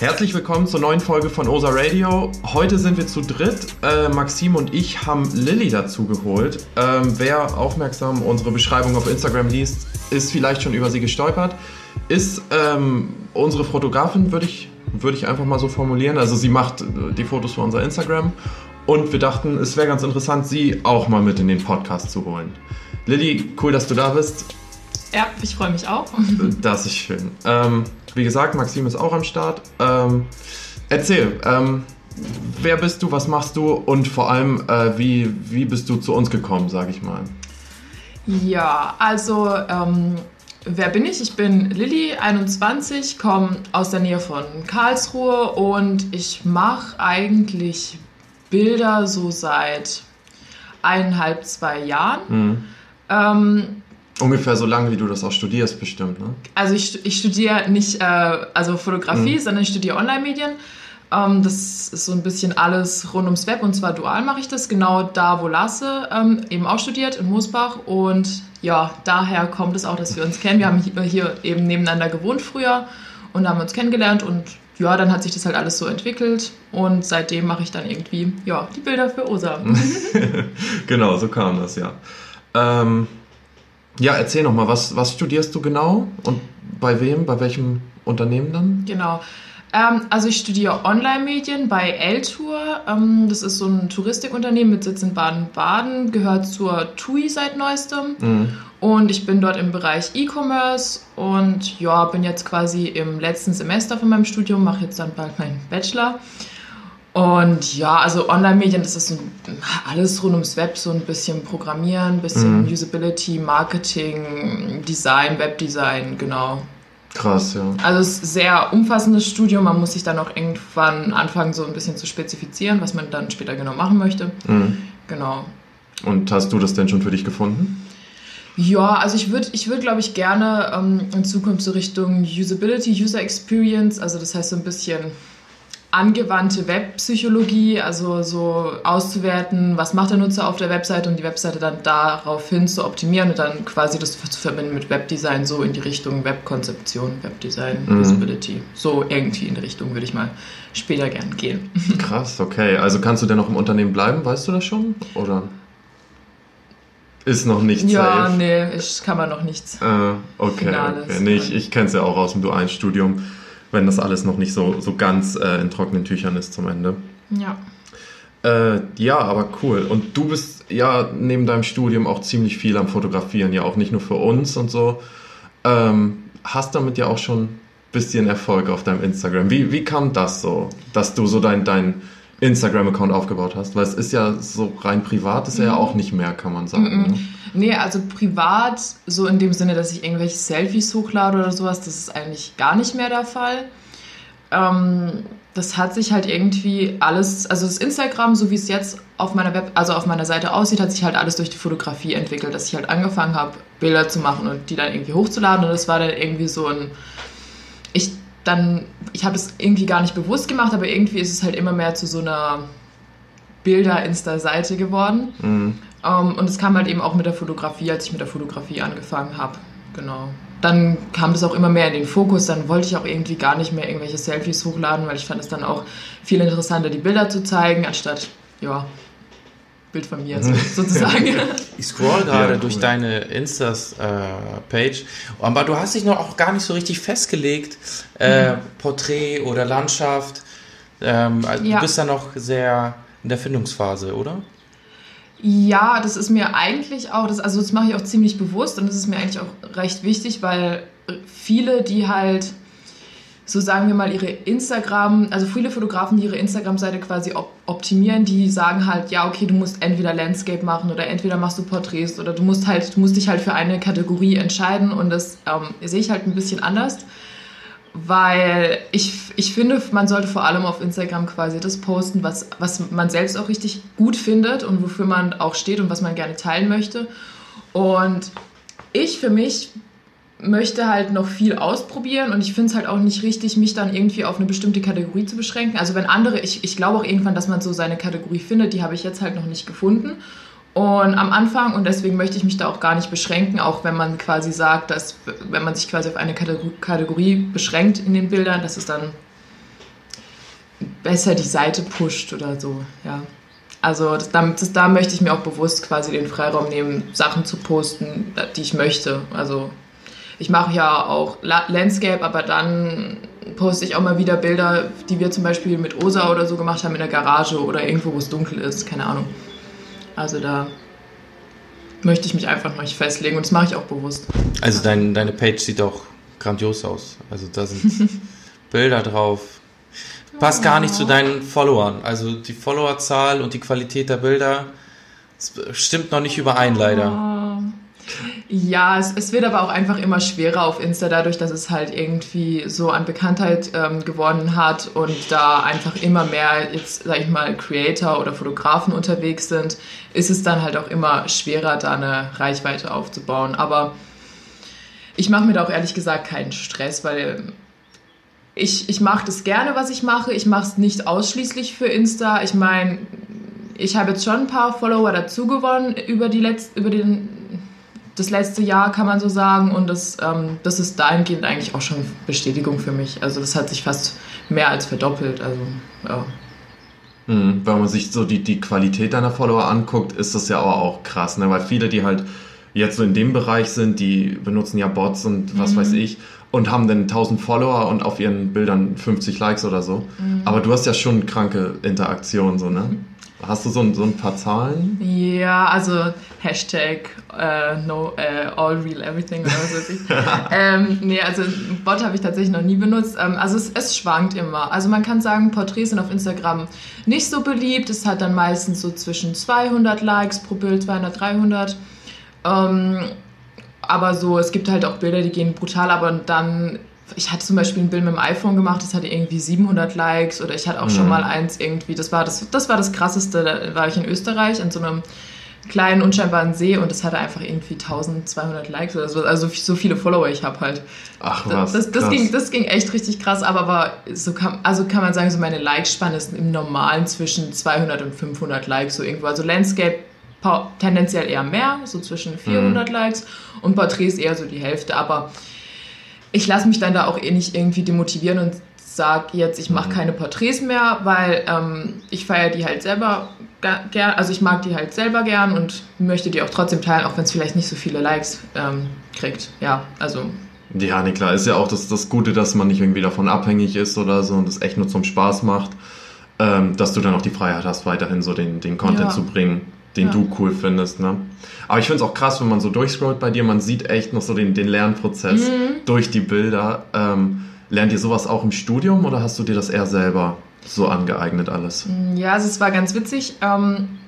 Herzlich willkommen zur neuen Folge von OSA Radio. Heute sind wir zu dritt. Äh, Maxim und ich haben Lilly dazu geholt. Ähm, wer aufmerksam unsere Beschreibung auf Instagram liest, ist vielleicht schon über sie gestolpert. Ist ähm, unsere Fotografin, würde ich, würd ich einfach mal so formulieren. Also sie macht äh, die Fotos für unser Instagram. Und wir dachten, es wäre ganz interessant, sie auch mal mit in den Podcast zu holen. Lilly, cool, dass du da bist. Ja, ich freue mich auch. Das ist schön. Ähm, wie gesagt, Maxim ist auch am Start. Ähm, erzähl, ähm, wer bist du, was machst du und vor allem, äh, wie, wie bist du zu uns gekommen, sage ich mal? Ja, also ähm, wer bin ich? Ich bin Lilly, 21, komme aus der Nähe von Karlsruhe und ich mache eigentlich Bilder so seit eineinhalb, zwei Jahren. Mhm. Ähm, Ungefähr so lange, wie du das auch studierst, bestimmt, ne? Also ich, ich studiere nicht äh, also Fotografie, mhm. sondern ich studiere Online-Medien. Ähm, das ist so ein bisschen alles rund ums Web und zwar dual mache ich das, genau da, wo Lasse ähm, eben auch studiert, in Moosbach. Und ja, daher kommt es auch, dass wir uns kennen. Wir haben hier eben nebeneinander gewohnt früher und haben uns kennengelernt und ja, dann hat sich das halt alles so entwickelt und seitdem mache ich dann irgendwie ja, die Bilder für OSA. genau, so kam das, ja. Ähm, ja, erzähl nochmal, was, was studierst du genau und bei wem, bei welchem Unternehmen dann? Genau. Ähm, also ich studiere Online-Medien bei L-Tour. Ähm, das ist so ein Touristikunternehmen mit Sitz in Baden-Baden, gehört zur TUI seit neuestem. Mhm. Und ich bin dort im Bereich E-Commerce und ja, bin jetzt quasi im letzten Semester von meinem Studium, mache jetzt dann bald meinen Bachelor. Und ja, also Online-Medien, das ist alles rund ums Web, so ein bisschen Programmieren, ein bisschen mhm. Usability, Marketing, Design, Webdesign, genau. Krass, ja. Also es ist ein sehr umfassendes Studium. Man muss sich dann auch irgendwann anfangen, so ein bisschen zu spezifizieren, was man dann später genau machen möchte. Mhm. Genau. Und hast du das denn schon für dich gefunden? Ja, also ich würde, ich würd, glaube ich, gerne ähm, in Zukunft so Richtung Usability, User Experience, also das heißt so ein bisschen angewandte Webpsychologie, also so auszuwerten, was macht der Nutzer auf der Webseite und die Webseite dann daraufhin zu optimieren und dann quasi das zu verbinden mit Webdesign, so in die Richtung Webkonzeption, Webdesign, mhm. Usability. So irgendwie in die Richtung würde ich mal später gern gehen. Krass, okay. Also kannst du denn noch im Unternehmen bleiben, weißt du das schon? Oder? Ist noch nicht Ja, safe? nee, ich kann man noch nichts. Äh, okay, okay. Nee, ich, ich kenne es ja auch aus dem dualen Studium wenn das alles noch nicht so, so ganz äh, in trockenen Tüchern ist zum Ende. Ja. Äh, ja, aber cool. Und du bist ja neben deinem Studium auch ziemlich viel am Fotografieren, ja auch nicht nur für uns und so. Ähm, hast damit ja auch schon ein bisschen Erfolg auf deinem Instagram. Wie, wie kam das so, dass du so dein, dein Instagram-Account aufgebaut hast? Weil es ist ja so rein privat, ist mhm. ja auch nicht mehr, kann man sagen. Mhm. Ne? Nee, also privat, so in dem Sinne, dass ich irgendwelche Selfies hochlade oder sowas, das ist eigentlich gar nicht mehr der Fall. Ähm, das hat sich halt irgendwie alles, also das Instagram, so wie es jetzt auf meiner Web, also auf meiner Seite aussieht, hat sich halt alles durch die Fotografie entwickelt, dass ich halt angefangen habe, Bilder zu machen und die dann irgendwie hochzuladen und das war dann irgendwie so ein, ich dann, ich habe es irgendwie gar nicht bewusst gemacht, aber irgendwie ist es halt immer mehr zu so einer Bilder-Insta-Seite geworden. Mhm. Um, ähm, und es kam halt eben auch mit der Fotografie, als ich mit der Fotografie angefangen habe. Genau. Dann kam das auch immer mehr in den Fokus. Dann wollte ich auch irgendwie gar nicht mehr irgendwelche Selfies hochladen, weil ich fand es dann auch viel interessanter, die Bilder zu zeigen, anstatt, ja, Bild von mir sozusagen. ich scroll gerade ja, cool. durch deine Instas-Page, äh, aber du hast dich noch auch gar nicht so richtig festgelegt, äh, mhm. Porträt oder Landschaft. Ähm, also ja. Du bist da noch sehr in der Findungsphase, oder? Ja, das ist mir eigentlich auch, das, also das mache ich auch ziemlich bewusst und das ist mir eigentlich auch recht wichtig, weil viele, die halt, so sagen wir mal, ihre Instagram, also viele Fotografen, die ihre Instagram-Seite quasi op optimieren, die sagen halt, ja, okay, du musst entweder Landscape machen oder entweder machst du Porträts oder du musst halt, du musst dich halt für eine Kategorie entscheiden und das ähm, sehe ich halt ein bisschen anders weil ich, ich finde, man sollte vor allem auf Instagram quasi das posten, was, was man selbst auch richtig gut findet und wofür man auch steht und was man gerne teilen möchte. Und ich für mich möchte halt noch viel ausprobieren und ich finde es halt auch nicht richtig, mich dann irgendwie auf eine bestimmte Kategorie zu beschränken. Also wenn andere, ich, ich glaube auch irgendwann, dass man so seine Kategorie findet, die habe ich jetzt halt noch nicht gefunden. Und am Anfang, und deswegen möchte ich mich da auch gar nicht beschränken, auch wenn man quasi sagt, dass wenn man sich quasi auf eine Kategorie beschränkt in den Bildern, dass es dann besser die Seite pusht oder so, ja. Also das, das, da möchte ich mir auch bewusst quasi den Freiraum nehmen, Sachen zu posten, die ich möchte. Also ich mache ja auch Landscape, aber dann poste ich auch mal wieder Bilder, die wir zum Beispiel mit Osa oder so gemacht haben in der Garage oder irgendwo, wo es dunkel ist, keine Ahnung. Also da möchte ich mich einfach noch nicht festlegen und das mache ich auch bewusst. Also dein, deine Page sieht auch grandios aus. Also da sind Bilder drauf, passt gar nicht zu deinen Followern. Also die Followerzahl und die Qualität der Bilder stimmt noch nicht überein, leider. Ja, es, es wird aber auch einfach immer schwerer auf Insta, dadurch, dass es halt irgendwie so an Bekanntheit ähm, gewonnen hat und da einfach immer mehr, jetzt sag ich mal, Creator oder Fotografen unterwegs sind, ist es dann halt auch immer schwerer, da eine Reichweite aufzubauen. Aber ich mache mir da auch ehrlich gesagt keinen Stress, weil ich, ich mache das gerne, was ich mache. Ich mache es nicht ausschließlich für Insta. Ich meine, ich habe jetzt schon ein paar Follower dazu gewonnen über, die Letz-, über den, das letzte Jahr, kann man so sagen. Und das, ähm, das ist dahingehend eigentlich auch schon Bestätigung für mich. Also das hat sich fast mehr als verdoppelt. Also, ja. Mhm, wenn man sich so die, die Qualität deiner Follower anguckt, ist das ja aber auch krass, ne? weil viele, die halt jetzt so in dem Bereich sind, die benutzen ja Bots und was mhm. weiß ich und haben dann 1000 Follower und auf ihren Bildern 50 Likes oder so. Mhm. Aber du hast ja schon kranke Interaktion, so, ne? Hast du so ein, so ein paar Zahlen? Ja, also Hashtag uh, no, uh, all real everything oder was weiß ich. ähm, nee, also Bot habe ich tatsächlich noch nie benutzt. Ähm, also es, es, schwankt immer. Also man kann sagen, Porträts sind auf Instagram nicht so beliebt. Es hat dann meistens so zwischen 200 Likes pro Bild, 200, 300. Ähm, aber so, es gibt halt auch Bilder, die gehen brutal, aber dann, ich hatte zum Beispiel ein Bild mit dem iPhone gemacht, das hatte irgendwie 700 Likes oder ich hatte auch mhm. schon mal eins irgendwie, das war das, das war das krasseste, da war ich in Österreich in so einem kleinen, unscheinbaren See und das hatte einfach irgendwie 1200 Likes oder so, also so viele Follower ich habe halt. Ach was, das, das, ging, das ging echt richtig krass, aber war, so kann, also kann man sagen, so meine Like-Spanne ist im Normalen zwischen 200 und 500 Likes so irgendwo, also Landscape tendenziell eher mehr, so zwischen 400 mhm. Likes und Porträts eher so die Hälfte. Aber ich lasse mich dann da auch eh nicht irgendwie demotivieren und sage jetzt, ich mache mhm. keine Porträts mehr, weil ähm, ich feiere die halt selber gern, also ich mag die halt selber gern und möchte die auch trotzdem teilen, auch wenn es vielleicht nicht so viele Likes ähm, kriegt. Ja, also. Ja, nee, klar, ist ja auch das, das Gute, dass man nicht irgendwie davon abhängig ist oder so und es echt nur zum Spaß macht, ähm, dass du dann auch die Freiheit hast, weiterhin so den, den Content ja. zu bringen den ja. du cool findest. Ne? Aber ich finde es auch krass, wenn man so durchscrollt bei dir, man sieht echt noch so den, den Lernprozess mhm. durch die Bilder. Ähm, lernt ihr sowas auch im Studium oder hast du dir das eher selber so angeeignet alles? Ja, also es war ganz witzig. Ähm,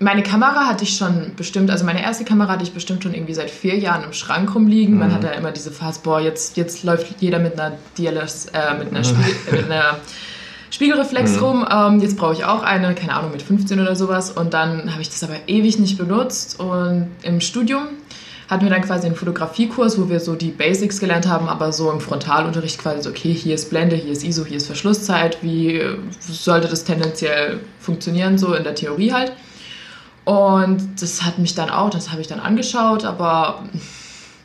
meine Kamera hatte ich schon bestimmt, also meine erste Kamera hatte ich bestimmt schon irgendwie seit vier Jahren im Schrank rumliegen. Mhm. Man hat ja immer diese Phase, boah, jetzt, jetzt läuft jeder mit einer DLS, äh, mit einer, Spiel, mit einer Spiegelreflex mhm. rum. Ähm, jetzt brauche ich auch eine, keine Ahnung, mit 15 oder sowas. Und dann habe ich das aber ewig nicht benutzt. Und im Studium hatten wir dann quasi einen Fotografiekurs, wo wir so die Basics gelernt haben, aber so im Frontalunterricht quasi so, okay, hier ist Blende, hier ist ISO, hier ist Verschlusszeit. Wie sollte das tendenziell funktionieren, so in der Theorie halt. Und das hat mich dann auch, das habe ich dann angeschaut, aber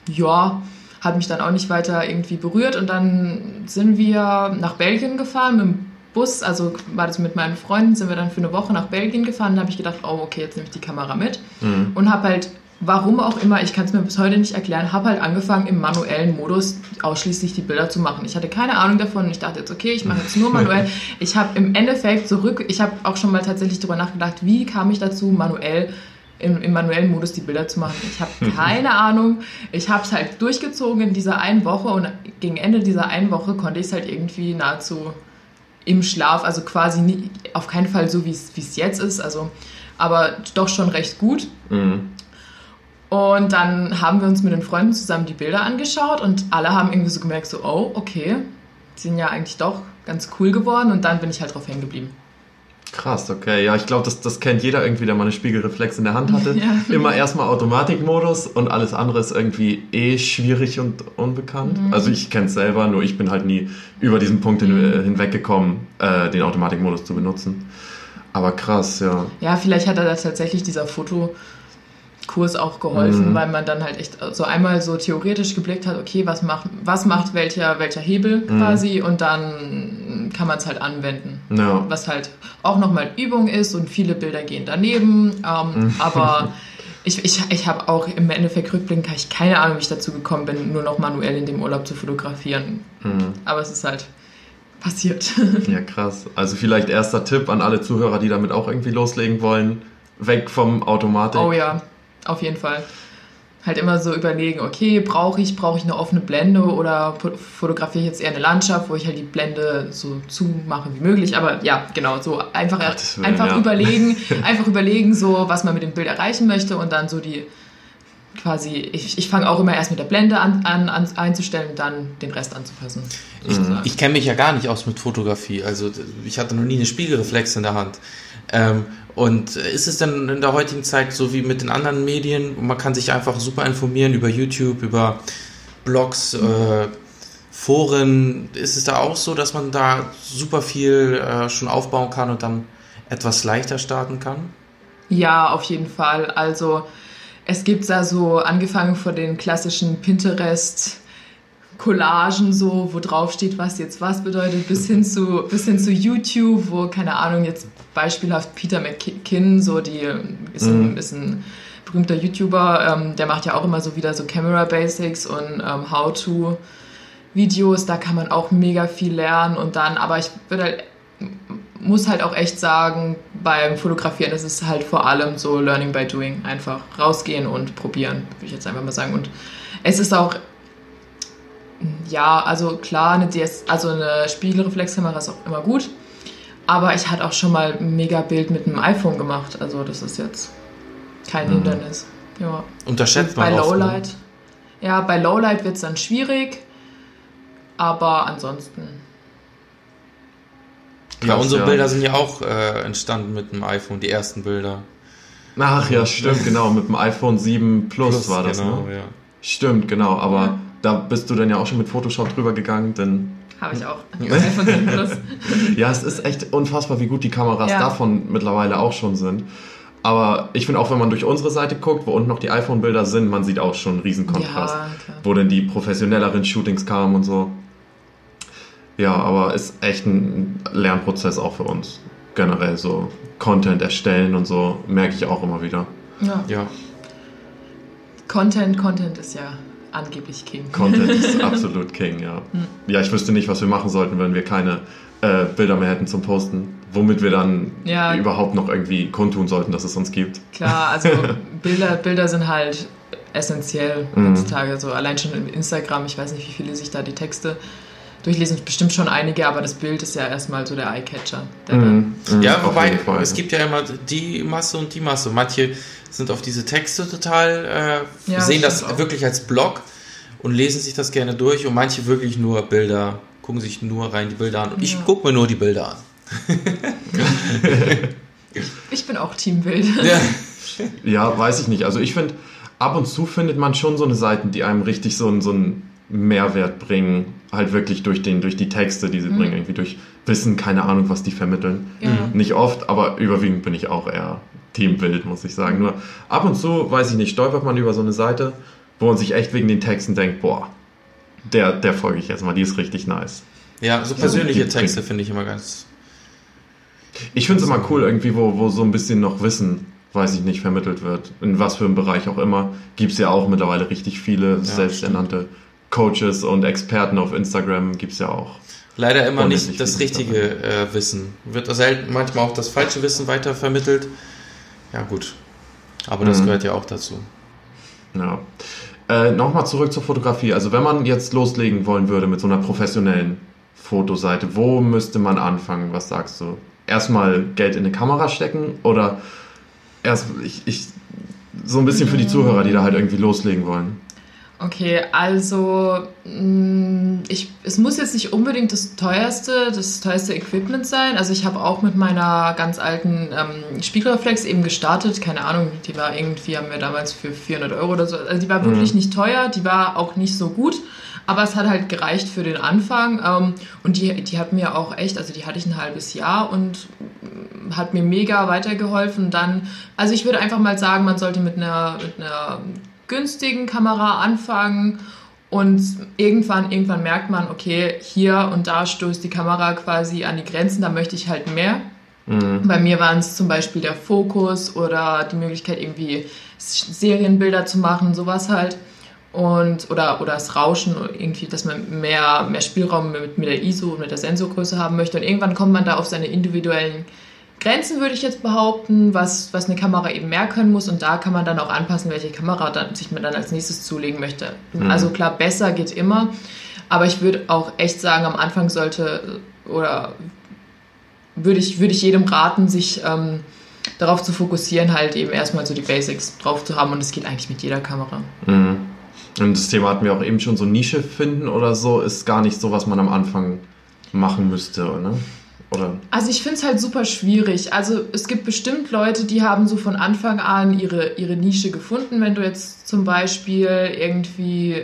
ja, hat mich dann auch nicht weiter irgendwie berührt. Und dann sind wir nach Belgien gefahren mit dem Bus, also war das mit meinen Freunden, sind wir dann für eine Woche nach Belgien gefahren. Da habe ich gedacht, oh, okay, jetzt nehme ich die Kamera mit. Mhm. Und habe halt, warum auch immer, ich kann es mir bis heute nicht erklären, habe halt angefangen, im manuellen Modus ausschließlich die Bilder zu machen. Ich hatte keine Ahnung davon. Ich dachte jetzt, okay, ich mache jetzt nur manuell. ich habe im Endeffekt zurück, ich habe auch schon mal tatsächlich darüber nachgedacht, wie kam ich dazu, manuell im, im, manuellen Modus die Bilder zu machen. Ich habe keine Ahnung. Ich habe es halt durchgezogen in dieser einen Woche und gegen Ende dieser einen Woche konnte ich es halt irgendwie nahezu im Schlaf, also quasi nie, auf keinen Fall so, wie es jetzt ist, also, aber doch schon recht gut. Mhm. Und dann haben wir uns mit den Freunden zusammen die Bilder angeschaut und alle haben irgendwie so gemerkt, so, oh, okay, die sind ja eigentlich doch ganz cool geworden und dann bin ich halt drauf hängen geblieben. Krass, okay. Ja, ich glaube, das, das kennt jeder irgendwie, der mal eine Spiegelreflex in der Hand hatte. Ja. Immer erstmal Automatikmodus und alles andere ist irgendwie eh schwierig und unbekannt. Mhm. Also ich kenne es selber, nur ich bin halt nie über diesen Punkt hin, mhm. hinweggekommen, äh, den Automatikmodus zu benutzen. Aber krass, ja. Ja, vielleicht hat er da tatsächlich dieser Foto Kurs auch geholfen, mhm. weil man dann halt echt so einmal so theoretisch geblickt hat, okay, was macht, was macht welcher, welcher Hebel mhm. quasi und dann kann man es halt anwenden. Ja. Was halt auch nochmal Übung ist und viele Bilder gehen daneben. Ähm, aber ich, ich, ich habe auch im Endeffekt rückblickend ich keine Ahnung, wie ich dazu gekommen bin, nur noch manuell in dem Urlaub zu fotografieren. Mhm. Aber es ist halt passiert. Ja, krass. Also vielleicht erster Tipp an alle Zuhörer, die damit auch irgendwie loslegen wollen. Weg vom Automatik. Oh ja, auf jeden Fall halt immer so überlegen, okay, brauche ich, brauche ich eine offene Blende oder fotografiere ich jetzt eher eine Landschaft, wo ich halt die Blende so zumache wie möglich. Aber ja, genau, so einfach, Willen, einfach ja. überlegen, einfach überlegen, so was man mit dem Bild erreichen möchte und dann so die quasi, ich, ich fange auch immer erst mit der Blende an, an, an einzustellen und dann den Rest anzupassen. Ich, ich kenne mich ja gar nicht aus mit Fotografie. Also ich hatte noch nie eine Spiegelreflex in der Hand. Ähm, und ist es denn in der heutigen Zeit so wie mit den anderen Medien? Man kann sich einfach super informieren über YouTube, über Blogs, äh, Foren. Ist es da auch so, dass man da super viel äh, schon aufbauen kann und dann etwas leichter starten kann? Ja, auf jeden Fall. Also es gibt da so angefangen von den klassischen Pinterest Collagen so, wo drauf steht, was jetzt was bedeutet, bis hin zu, bis hin zu YouTube, wo, keine Ahnung, jetzt beispielhaft Peter McKinn, so die ist, ein, mhm. ist ein berühmter YouTuber, ähm, der macht ja auch immer so wieder so Camera Basics und ähm, How-to Videos, da kann man auch mega viel lernen und dann, aber ich würde halt, muss halt auch echt sagen, beim Fotografieren ist es halt vor allem so Learning by Doing, einfach rausgehen und probieren, würde ich jetzt einfach mal sagen und es ist auch ja, also klar, eine DS, also eine Spiegelreflexkamera ist auch immer gut. Aber ich hatte auch schon mal ein Mega-Bild mit einem iPhone gemacht. Also das ist jetzt kein mhm. Hindernis. Ja. Unterschätzt man Bei oft, ne? Lowlight. Ne? Ja, bei Lowlight wird es dann schwierig. Aber ansonsten. Ja, unsere ja. Bilder sind ja auch äh, entstanden mit dem iPhone, die ersten Bilder. Ach ja, stimmt, genau. Mit dem iPhone 7 Plus, Plus war das, genau, ne? Ja. Stimmt, genau. Aber da bist du dann ja auch schon mit Photoshop drüber gegangen, denn. Habe ich auch. ja, es ist echt unfassbar, wie gut die Kameras ja. davon mittlerweile auch schon sind. Aber ich finde auch, wenn man durch unsere Seite guckt, wo unten noch die iPhone-Bilder sind, man sieht auch schon einen riesen Kontrast. Ja, wo denn die professionelleren Shootings kamen und so. Ja, aber ist echt ein Lernprozess auch für uns. Generell so Content erstellen und so, merke ich auch immer wieder. Ja. ja. Content, Content ist ja angeblich King. Content ist absolut King, ja. Hm. Ja, ich wüsste nicht, was wir machen sollten, wenn wir keine äh, Bilder mehr hätten zum Posten. Womit wir dann ja. überhaupt noch irgendwie kundtun sollten, dass es uns gibt. Klar, also Bilder, Bilder sind halt essentiell mhm. heutzutage. So allein schon in Instagram, ich weiß nicht, wie viele sich da die Texte durchlesen, bestimmt schon einige, aber das Bild ist ja erstmal so der Eyecatcher. Der mhm. Mhm. Ja, wobei es gibt ja immer die Masse und die Masse. Manche sind auf diese Texte total, äh, ja, sehen das auch. wirklich als Blog und lesen sich das gerne durch und manche wirklich nur Bilder, gucken sich nur rein die Bilder an. Und ja. ich gucke mir nur die Bilder an. ich bin auch Teambild. Ja. ja, weiß ich nicht. Also ich finde, ab und zu findet man schon so eine Seiten, die einem richtig so, so einen Mehrwert bringen. Halt wirklich durch, den, durch die Texte, die sie mhm. bringen. Irgendwie durch Wissen, keine Ahnung, was die vermitteln. Ja. Nicht oft, aber überwiegend bin ich auch eher Teambild, muss ich sagen. Nur ab und zu, weiß ich nicht, stolpert man über so eine Seite, wo man sich echt wegen den Texten denkt, boah, der, der folge ich jetzt mal, die ist richtig nice. Ja, so persönliche Texte finde ich immer ganz. Ich finde es immer cool, irgendwie, wo, wo so ein bisschen noch Wissen, weiß ich nicht, vermittelt wird. In was für einem Bereich auch immer. Gibt es ja auch mittlerweile richtig viele ja, selbsternannte Coaches und Experten auf Instagram, gibt es ja auch. Leider immer nicht das richtige äh, Wissen. Wird selten manchmal auch das falsche Wissen weiter vermittelt. Ja, gut. Aber das mhm. gehört ja auch dazu. Ja. Äh, Nochmal zurück zur Fotografie. Also wenn man jetzt loslegen wollen würde mit so einer professionellen Fotoseite, wo müsste man anfangen? Was sagst du? Erstmal Geld in eine Kamera stecken oder erst ich, ich so ein bisschen für die Zuhörer, die da halt irgendwie loslegen wollen? Okay, also mm, ich, es muss jetzt nicht unbedingt das teuerste, das teuerste Equipment sein. Also ich habe auch mit meiner ganz alten ähm, Spiegelreflex eben gestartet. Keine Ahnung, die war irgendwie, haben wir damals für 400 Euro oder so. Also die war mhm. wirklich nicht teuer, die war auch nicht so gut. Aber es hat halt gereicht für den Anfang. Ähm, und die, die hat mir auch echt, also die hatte ich ein halbes Jahr und hat mir mega weitergeholfen. Dann, also ich würde einfach mal sagen, man sollte mit einer, mit einer günstigen Kamera anfangen Und irgendwann, irgendwann merkt man, okay, hier und da stößt die Kamera quasi an die Grenzen, da möchte ich halt mehr. Mhm. Bei mir waren es zum Beispiel der Fokus oder die Möglichkeit, irgendwie Serienbilder zu machen, sowas halt. Und, oder, oder das Rauschen, irgendwie, dass man mehr, mehr Spielraum mit, mit der ISO und mit der Sensorgröße haben möchte. Und irgendwann kommt man da auf seine individuellen Grenzen, würde ich jetzt behaupten, was, was eine Kamera eben mehr können muss. Und da kann man dann auch anpassen, welche Kamera dann, sich man dann als nächstes zulegen möchte. Mhm. Also klar, besser geht immer. Aber ich würde auch echt sagen, am Anfang sollte oder würde ich, würde ich jedem raten, sich ähm, darauf zu fokussieren, halt eben erstmal so die Basics drauf zu haben. Und das geht eigentlich mit jeder Kamera. Mhm. Und das Thema hatten wir auch eben schon, so Nische finden oder so, ist gar nicht so, was man am Anfang machen müsste, oder? Oder? Also ich finde es halt super schwierig. Also es gibt bestimmt Leute, die haben so von Anfang an ihre, ihre Nische gefunden. Wenn du jetzt zum Beispiel irgendwie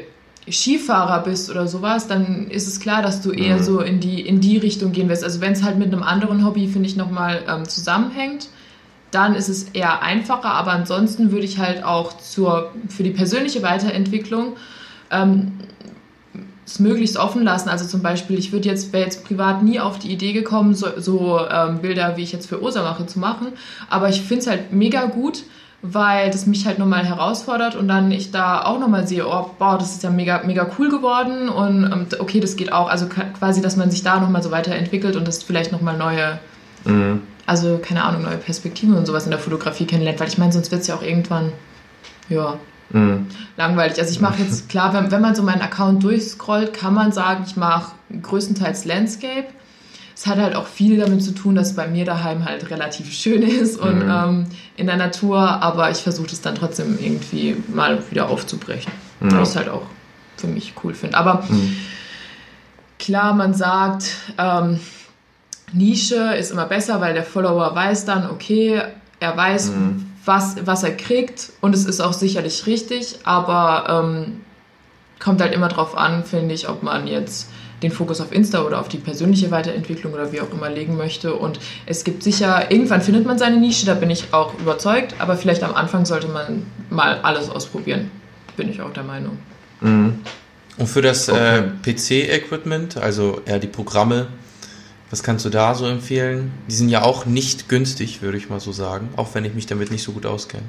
Skifahrer bist oder sowas, dann ist es klar, dass du eher mhm. so in die, in die Richtung gehen wirst. Also wenn es halt mit einem anderen Hobby, finde ich, nochmal ähm, zusammenhängt dann ist es eher einfacher. Aber ansonsten würde ich halt auch zur, für die persönliche Weiterentwicklung ähm, es möglichst offen lassen. Also zum Beispiel, ich würde jetzt, wäre jetzt privat nie auf die Idee gekommen, so, so ähm, Bilder, wie ich jetzt für Osa mache, zu machen. Aber ich finde es halt mega gut, weil das mich halt nochmal herausfordert und dann ich da auch nochmal sehe, oh, boah, das ist ja mega, mega cool geworden und ähm, okay, das geht auch. Also quasi, dass man sich da nochmal so weiterentwickelt und das vielleicht nochmal neue mhm also keine Ahnung, neue Perspektiven und sowas in der Fotografie kennenlernt, weil ich meine, sonst wird es ja auch irgendwann, ja, mhm. langweilig. Also ich mache jetzt, klar, wenn, wenn man so meinen Account durchscrollt, kann man sagen, ich mache größtenteils Landscape. Es hat halt auch viel damit zu tun, dass bei mir daheim halt relativ schön ist und mhm. ähm, in der Natur, aber ich versuche es dann trotzdem irgendwie mal wieder aufzubrechen, ja. weil ich es halt auch für mich cool finde. Aber mhm. klar, man sagt, ähm, Nische ist immer besser, weil der Follower weiß dann, okay, er weiß, mhm. Was, was er kriegt und es ist auch sicherlich richtig, aber ähm, kommt halt immer drauf an, finde ich, ob man jetzt den Fokus auf Insta oder auf die persönliche Weiterentwicklung oder wie auch immer legen möchte. Und es gibt sicher, irgendwann findet man seine Nische, da bin ich auch überzeugt, aber vielleicht am Anfang sollte man mal alles ausprobieren. Bin ich auch der Meinung. Mhm. Und für das okay. äh, PC-Equipment, also eher die Programme, was kannst du da so empfehlen? Die sind ja auch nicht günstig, würde ich mal so sagen, auch wenn ich mich damit nicht so gut auskenne.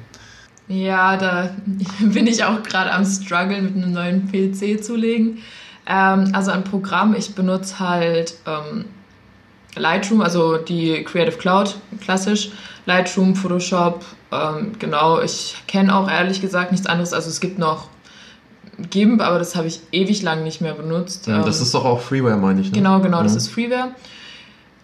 Ja, da bin ich auch gerade am struggle mit einem neuen PC zulegen. Ähm, also ein Programm, ich benutze halt ähm, Lightroom, also die Creative Cloud, klassisch. Lightroom, Photoshop, ähm, genau. Ich kenne auch ehrlich gesagt nichts anderes. Also es gibt noch GIMP, aber das habe ich ewig lang nicht mehr benutzt. Ja, das ähm, ist doch auch Freeware, meine ich. Ne? Genau, genau, ja. das ist Freeware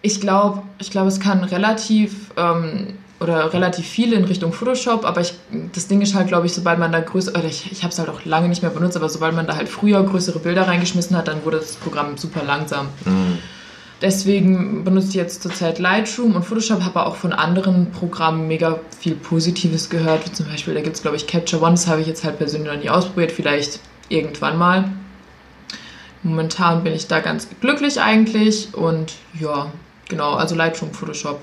ich glaube, ich glaube, es kann relativ ähm, oder relativ viel in Richtung Photoshop, aber ich, das Ding ist halt, glaube ich, sobald man da größere, oder ich, ich habe es halt auch lange nicht mehr benutzt, aber sobald man da halt früher größere Bilder reingeschmissen hat, dann wurde das Programm super langsam. Mhm. Deswegen benutze ich jetzt zurzeit Lightroom und Photoshop, habe auch von anderen Programmen mega viel Positives gehört, wie zum Beispiel, da gibt es, glaube ich, Capture One, das habe ich jetzt halt persönlich noch nie ausprobiert, vielleicht irgendwann mal. Momentan bin ich da ganz glücklich eigentlich und ja, Genau, also Lightroom, Photoshop.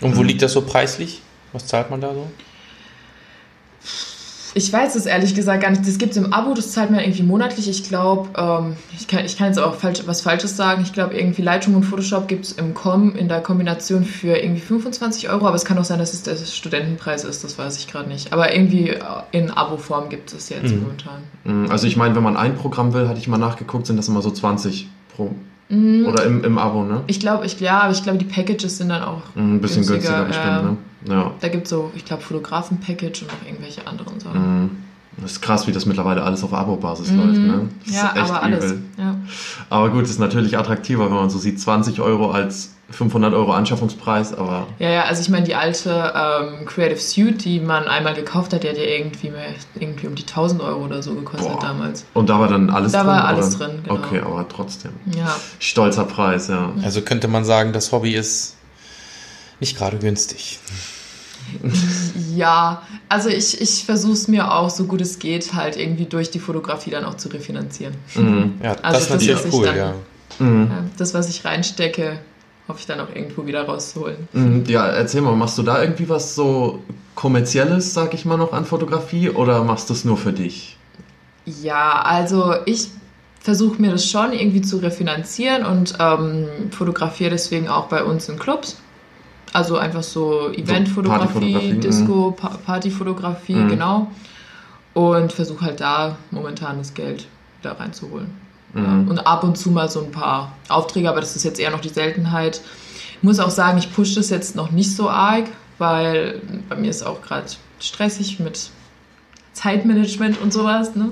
Und wo liegt das so preislich? Was zahlt man da so? Ich weiß es ehrlich gesagt gar nicht. Das gibt es im Abo, das zahlt man irgendwie monatlich. Ich glaube, ähm, ich, kann, ich kann jetzt auch falsch, was Falsches sagen. Ich glaube, irgendwie Lightroom und Photoshop gibt es im Com in der Kombination für irgendwie 25 Euro. Aber es kann auch sein, dass es der Studentenpreis ist. Das weiß ich gerade nicht. Aber irgendwie in Abo-Form gibt es jetzt mhm. momentan. Mhm, also ich meine, wenn man ein Programm will, hatte ich mal nachgeguckt, sind das immer so 20 pro Mhm. Oder im, im Abo, ne? Ich glaube, ich, ja, aber ich glaube, die Packages sind dann auch mhm, ein bisschen günstiger, bestimmt, ne? Ja. Da gibt es so, ich glaube, Fotografen-Package und noch irgendwelche anderen Sachen. Mhm. Das ist krass, wie das mittlerweile alles auf Abo-Basis mhm. läuft, ne? Das ja, ist echt aber alles. Ja. Aber gut, ist natürlich attraktiver, wenn man so sieht, 20 Euro als 500 Euro Anschaffungspreis, aber... Ja, ja, also ich meine, die alte ähm, Creative Suite, die man einmal gekauft hat, die hat ja irgendwie, mehr, irgendwie um die 1000 Euro oder so gekostet Boah. damals. Und da war dann alles da drin? Da war alles oder? drin, genau. Okay, aber trotzdem. Ja. Stolzer Preis, ja. Also könnte man sagen, das Hobby ist nicht gerade günstig. Ja, also ich, ich versuche es mir auch, so gut es geht, halt irgendwie durch die Fotografie dann auch zu refinanzieren. Mhm. Ja, also das ist natürlich cool, dann, ja. Mhm. Das, was ich reinstecke, hoffe ich dann auch irgendwo wieder rauszuholen. Mhm, ja, erzähl mal, machst du da irgendwie was so kommerzielles, sag ich mal noch, an Fotografie oder machst du es nur für dich? Ja, also ich versuche mir das schon irgendwie zu refinanzieren und ähm, fotografiere deswegen auch bei uns in Clubs. Also einfach so Eventfotografie, so Disco, pa Partyfotografie, mhm. genau. Und versuche halt da momentan das Geld da reinzuholen. Mhm. Und ab und zu mal so ein paar Aufträge, aber das ist jetzt eher noch die Seltenheit. Ich muss auch sagen, ich pushe das jetzt noch nicht so arg, weil bei mir ist auch gerade stressig mit Zeitmanagement und sowas. Ne?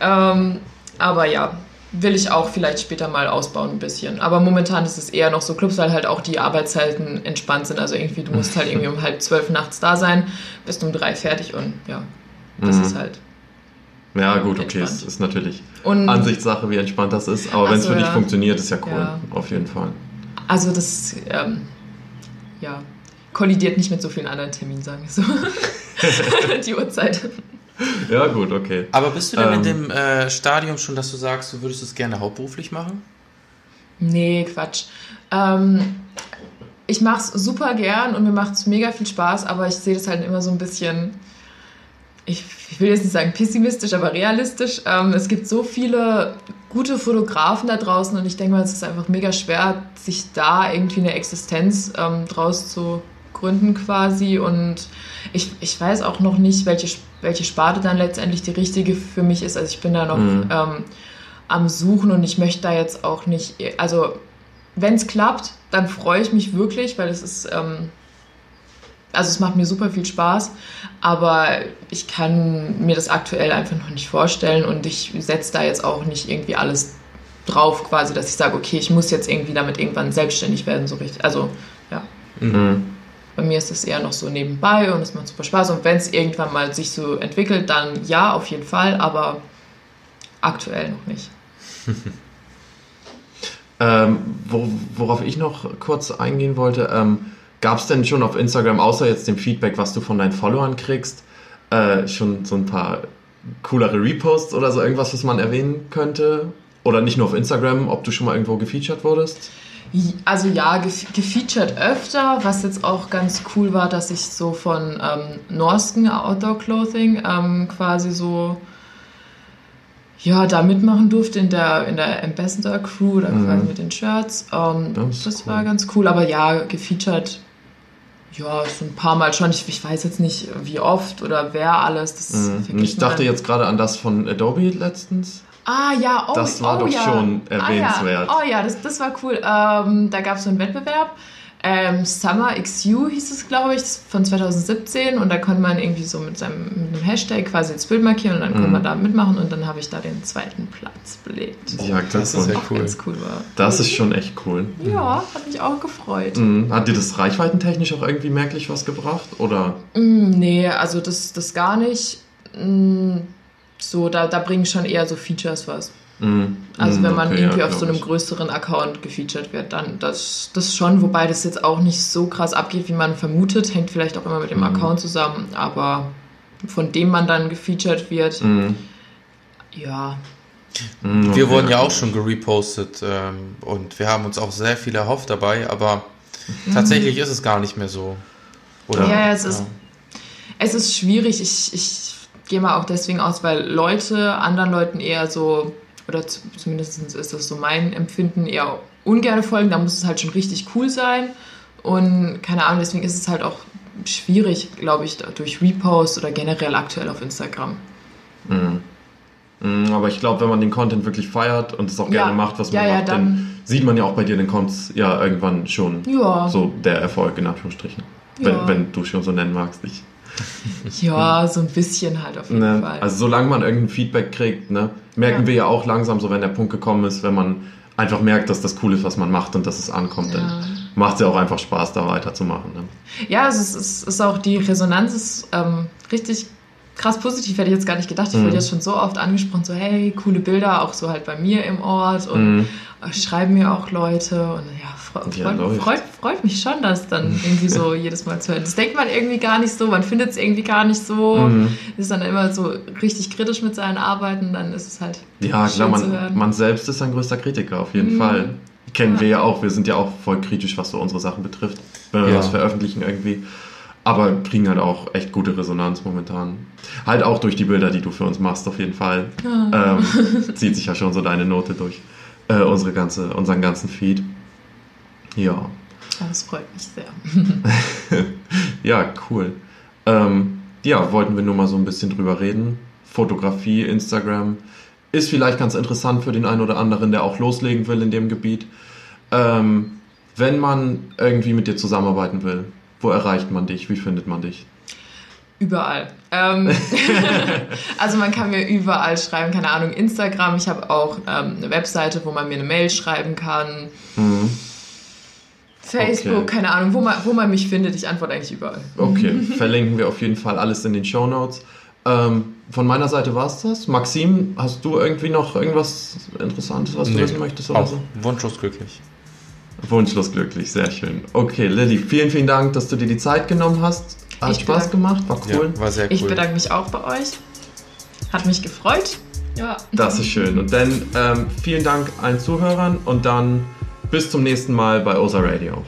Ähm, aber ja, will ich auch vielleicht später mal ausbauen ein bisschen. Aber momentan ist es eher noch so Clubs, weil halt auch die Arbeitszeiten entspannt sind. Also irgendwie, du musst halt irgendwie um halb zwölf nachts da sein, bist um drei fertig und ja, das mhm. ist halt. Ja, gut, okay, es ist natürlich und, Ansichtssache, wie entspannt das ist. Aber wenn es für ja, dich funktioniert, ist ja cool, ja. auf jeden Fall. Also das, ähm, ja, kollidiert nicht mit so vielen anderen Terminen, sagen wir so. die Uhrzeit. Ja, gut, okay. Aber bist du denn ähm, in dem äh, Stadium schon, dass du sagst, du würdest es gerne hauptberuflich machen? Nee, Quatsch. Ähm, ich mache es super gern und mir macht es mega viel Spaß, aber ich sehe das halt immer so ein bisschen, ich, ich will jetzt nicht sagen pessimistisch, aber realistisch. Ähm, es gibt so viele gute Fotografen da draußen und ich denke mal, es ist einfach mega schwer, sich da irgendwie eine Existenz ähm, draus zu gründen quasi und ich, ich weiß auch noch nicht, welche, welche Sparte dann letztendlich die richtige für mich ist. Also ich bin da noch mhm. ähm, am Suchen und ich möchte da jetzt auch nicht, also wenn es klappt, dann freue ich mich wirklich, weil es ist, ähm, also es macht mir super viel Spaß, aber ich kann mir das aktuell einfach noch nicht vorstellen und ich setze da jetzt auch nicht irgendwie alles drauf, quasi, dass ich sage, okay, ich muss jetzt irgendwie damit irgendwann selbstständig werden, so richtig. Also, ja. Mhm. Bei mir ist es eher noch so nebenbei und es macht super Spaß. Und wenn es irgendwann mal sich so entwickelt, dann ja, auf jeden Fall, aber aktuell noch nicht. ähm, wo, worauf ich noch kurz eingehen wollte, ähm, gab es denn schon auf Instagram, außer jetzt dem Feedback, was du von deinen Followern kriegst, äh, schon so ein paar coolere Reposts oder so irgendwas, was man erwähnen könnte? Oder nicht nur auf Instagram, ob du schon mal irgendwo gefeatured wurdest? Also ja, gefeatured öfter, was jetzt auch ganz cool war, dass ich so von ähm, Norsken Outdoor Clothing ähm, quasi so ja, da mitmachen durfte in der, in der Ambassador Crew, da mhm. quasi mit den Shirts. Ähm, das, das cool. war ganz cool, aber ja, gefeatured ja, so ein paar Mal schon. Ich, ich, weiß jetzt nicht, wie oft oder wer alles. Das mhm. Ich dachte jetzt gerade an das von Adobe letztens. Ah ja, oh, Das war oh, doch ja. schon erwähnenswert. Ah, ja. Oh ja, das, das war cool. Ähm, da gab es so einen Wettbewerb. Ähm, Summer XU hieß es, glaube ich, von 2017 und da konnte man irgendwie so mit seinem mit einem Hashtag quasi ins Bild markieren und dann mhm. konnte man da mitmachen und dann habe ich da den zweiten Platz belegt. Ja, das, ist ja cool. Ganz cool war. Das ist schon echt cool. Ja, hat mich auch gefreut. Mhm. Hat dir das reichweitentechnisch auch irgendwie merklich was gebracht oder? Mhm, nee, also das, das gar nicht. Mm, so, da, da bringen schon eher so Features was. Mm. Also wenn man okay, irgendwie ja, auf so einem ich. größeren Account gefeatured wird, dann das, das schon, wobei das jetzt auch nicht so krass abgeht, wie man vermutet, hängt vielleicht auch immer mit dem mm. Account zusammen, aber von dem man dann gefeatured wird, mm. ja. Okay, wir wurden ja auch schon gerepostet ähm, und wir haben uns auch sehr viel erhofft dabei, aber mhm. tatsächlich ist es gar nicht mehr so. Oder? Ja, es, ja. Ist, es ist schwierig. Ich, ich gehe mal auch deswegen aus, weil Leute anderen Leuten eher so, oder zumindest ist das so mein Empfinden, eher ungern folgen. Da muss es halt schon richtig cool sein. Und keine Ahnung, deswegen ist es halt auch schwierig, glaube ich, durch Repost oder generell aktuell auf Instagram. Mhm. mhm aber ich glaube, wenn man den Content wirklich feiert und es auch gerne ja, macht, was man ja, macht, ja, dann, dann, sieht man ja auch bei dir den Conts ja irgendwann schon so der Erfolg in Anführungsstrichen. Wenn, wenn du schon so nennen magst. Ich ja, so ein bisschen halt auf jeden ne? Fall. Also solange man irgendein Feedback kriegt, ne, merken ja. wir ja auch langsam, so wenn der Punkt gekommen ist, wenn man einfach merkt, dass das cool ist, was man macht und dass es ankommt, ja. dann macht es ja auch einfach Spaß, da weiterzumachen. Ne? Ja, also es ist, ist, auch die Resonanz ist ähm, richtig krass positiv, hätte ich jetzt gar nicht gedacht. Ich mhm. wurde jetzt schon so oft angesprochen, so hey, coole Bilder, auch so halt bei mir im Ort und mhm. Schreiben mir auch Leute und ja, freut, ja, freut, freut, mich schon, das dann irgendwie so jedes Mal zu hören. Das denkt man irgendwie gar nicht so, man findet es irgendwie gar nicht so, mhm. ist dann immer so richtig kritisch mit seinen Arbeiten, dann ist es halt Ja, klar, man, man selbst ist ein größter Kritiker, auf jeden mhm. Fall. Kennen ja. wir ja auch, wir sind ja auch voll kritisch, was so unsere Sachen betrifft, wenn wir ja. was veröffentlichen irgendwie. aber kriegen halt auch echt gute Resonanz momentan. Halt auch durch die Bilder, die du für uns machst, auf jeden Fall. Ja. Ähm, zieht sich ja schon so deine Note durch äh, unsere ganze, unseren ganzen Feed. Ja. Das freut mich sehr. ja, cool. Ähm, ja, wollten wir nur mal so ein bisschen drüber reden. Fotografie, Instagram ist vielleicht ganz interessant für den einen oder anderen, der auch loslegen will in dem Gebiet. Ähm, wenn man irgendwie mit dir zusammenarbeiten will, wo erreicht man dich? Wie findet man dich? Überall. Ähm, also man kann mir überall schreiben, keine Ahnung, Instagram. Ich habe auch ähm, eine Webseite, wo man mir eine Mail schreiben kann. Mhm. Facebook, okay. keine Ahnung, wo man, wo man mich findet. Ich antworte eigentlich überall. Okay, verlinken wir auf jeden Fall alles in den Show Notes. Ähm, von meiner Seite war es das. Maxim, hast du irgendwie noch irgendwas Interessantes, was du nee, wissen möchtest? Oder auch so? Wunschlos glücklich. Wunschlos glücklich, sehr schön. Okay, Lilly, vielen, vielen Dank, dass du dir die Zeit genommen hast. Hat ich Spaß gemacht, war cool. Ja, war sehr cool. Ich bedanke mich auch bei euch. Hat mich gefreut. Ja. Das ist schön. Und dann ähm, vielen Dank allen Zuhörern und dann bis zum nächsten Mal bei OSA Radio.